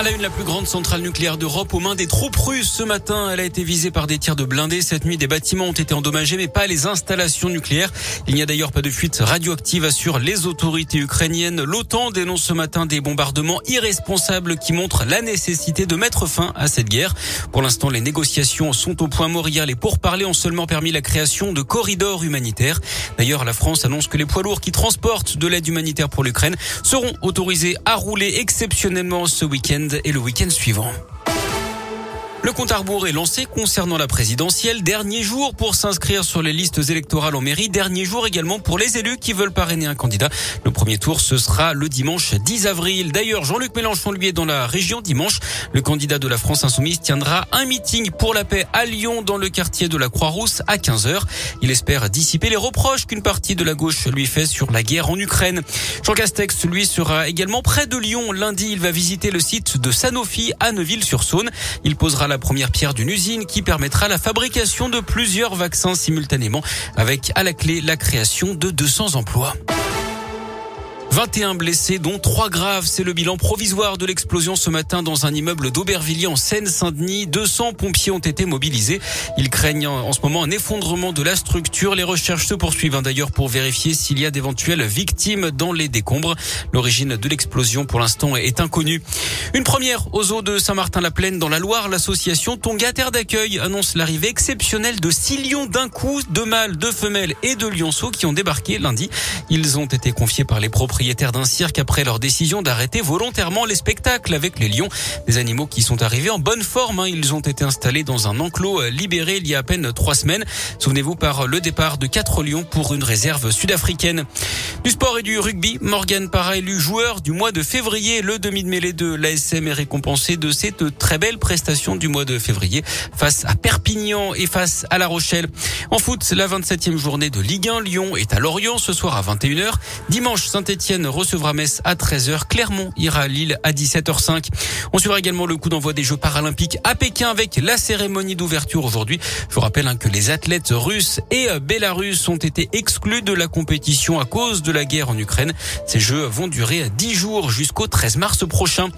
À la une, la plus grande centrale nucléaire d'Europe aux mains des troupes russes. Ce matin, elle a été visée par des tirs de blindés. Cette nuit, des bâtiments ont été endommagés, mais pas les installations nucléaires. Il n'y a d'ailleurs pas de fuite radioactive, assurent les autorités ukrainiennes. L'OTAN dénonce ce matin des bombardements irresponsables qui montrent la nécessité de mettre fin à cette guerre. Pour l'instant, les négociations sont au point mort. Hier, les pourparlers ont seulement permis la création de corridors humanitaires. D'ailleurs, la France annonce que les poids lourds qui transportent de l'aide humanitaire pour l'Ukraine seront autorisés à rouler exceptionnellement ce week-end et le week-end suivant. Le compte à rebours est lancé concernant la présidentielle. Dernier jour pour s'inscrire sur les listes électorales en mairie. Dernier jour également pour les élus qui veulent parrainer un candidat. Le premier tour, ce sera le dimanche 10 avril. D'ailleurs, Jean-Luc Mélenchon, lui, est dans la région dimanche. Le candidat de la France Insoumise tiendra un meeting pour la paix à Lyon, dans le quartier de la Croix-Rousse, à 15h. Il espère dissiper les reproches qu'une partie de la gauche lui fait sur la guerre en Ukraine. Jean Castex, lui, sera également près de Lyon. Lundi, il va visiter le site de Sanofi à Neuville-sur-Saône. Il posera la première pierre d'une usine qui permettra la fabrication de plusieurs vaccins simultanément avec à la clé la création de 200 emplois. 21 blessés, dont 3 graves. C'est le bilan provisoire de l'explosion ce matin dans un immeuble d'Aubervilliers en Seine-Saint-Denis. 200 pompiers ont été mobilisés. Ils craignent en ce moment un effondrement de la structure. Les recherches se poursuivent hein, d'ailleurs pour vérifier s'il y a d'éventuelles victimes dans les décombres. L'origine de l'explosion pour l'instant est inconnue. Une première aux eaux de Saint-Martin-la-Plaine dans la Loire. L'association Tonga Terre d'accueil annonce l'arrivée exceptionnelle de 6 lions d'un coup, de mâles, de femelles et de lionceaux qui ont débarqué lundi. Ils ont été confiés par les propriétaires propriétaires d'un cirque après leur décision d'arrêter volontairement les spectacles avec les lions. Des animaux qui sont arrivés en bonne forme. Hein. Ils ont été installés dans un enclos euh, libéré il y a à peine trois semaines. Souvenez-vous par le départ de quatre lions pour une réserve sud-africaine. Du sport et du rugby, Morgan Parra élu joueur du mois de février. Le demi de mêlée de l'ASM est récompensé de cette très belle prestation du mois de février face à Perpignan et face à La Rochelle. En foot, la 27e journée de Ligue 1, Lyon est à Lorient ce soir à 21h. Dimanche, Saint-Etienne recevra Metz à 13h. Clermont ira à Lille à 17h05. On suivra également le coup d'envoi des Jeux paralympiques à Pékin avec la cérémonie d'ouverture aujourd'hui. Je vous rappelle hein, que les athlètes russes et euh, bélarusses ont été exclus de la compétition à cause de la guerre en Ukraine. Ces Jeux vont durer 10 jours jusqu'au 13 mars prochain.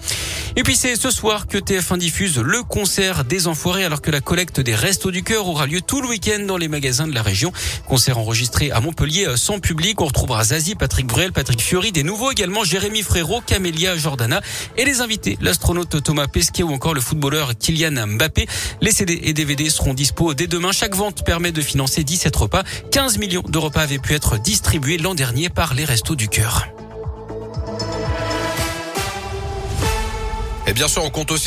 Et puis c'est ce soir que TF1 diffuse le concert des Enfoirés alors que la collecte des Restos du Cœur aura lieu tout le week-end dans les magasins de la région. Concert enregistré à Montpellier euh, sans public. On retrouvera Zazie, Patrick Bruel, Patrick Fiori des nouveaux également Jérémy Frérot, Camélia Jordana et les invités, l'astronaute Thomas Pesquet ou encore le footballeur Kylian Mbappé. Les CD et DVD seront dispo dès demain. Chaque vente permet de financer 17 repas. 15 millions de repas avaient pu être distribués l'an dernier par les Restos du Cœur. Bien sûr, on compte aussi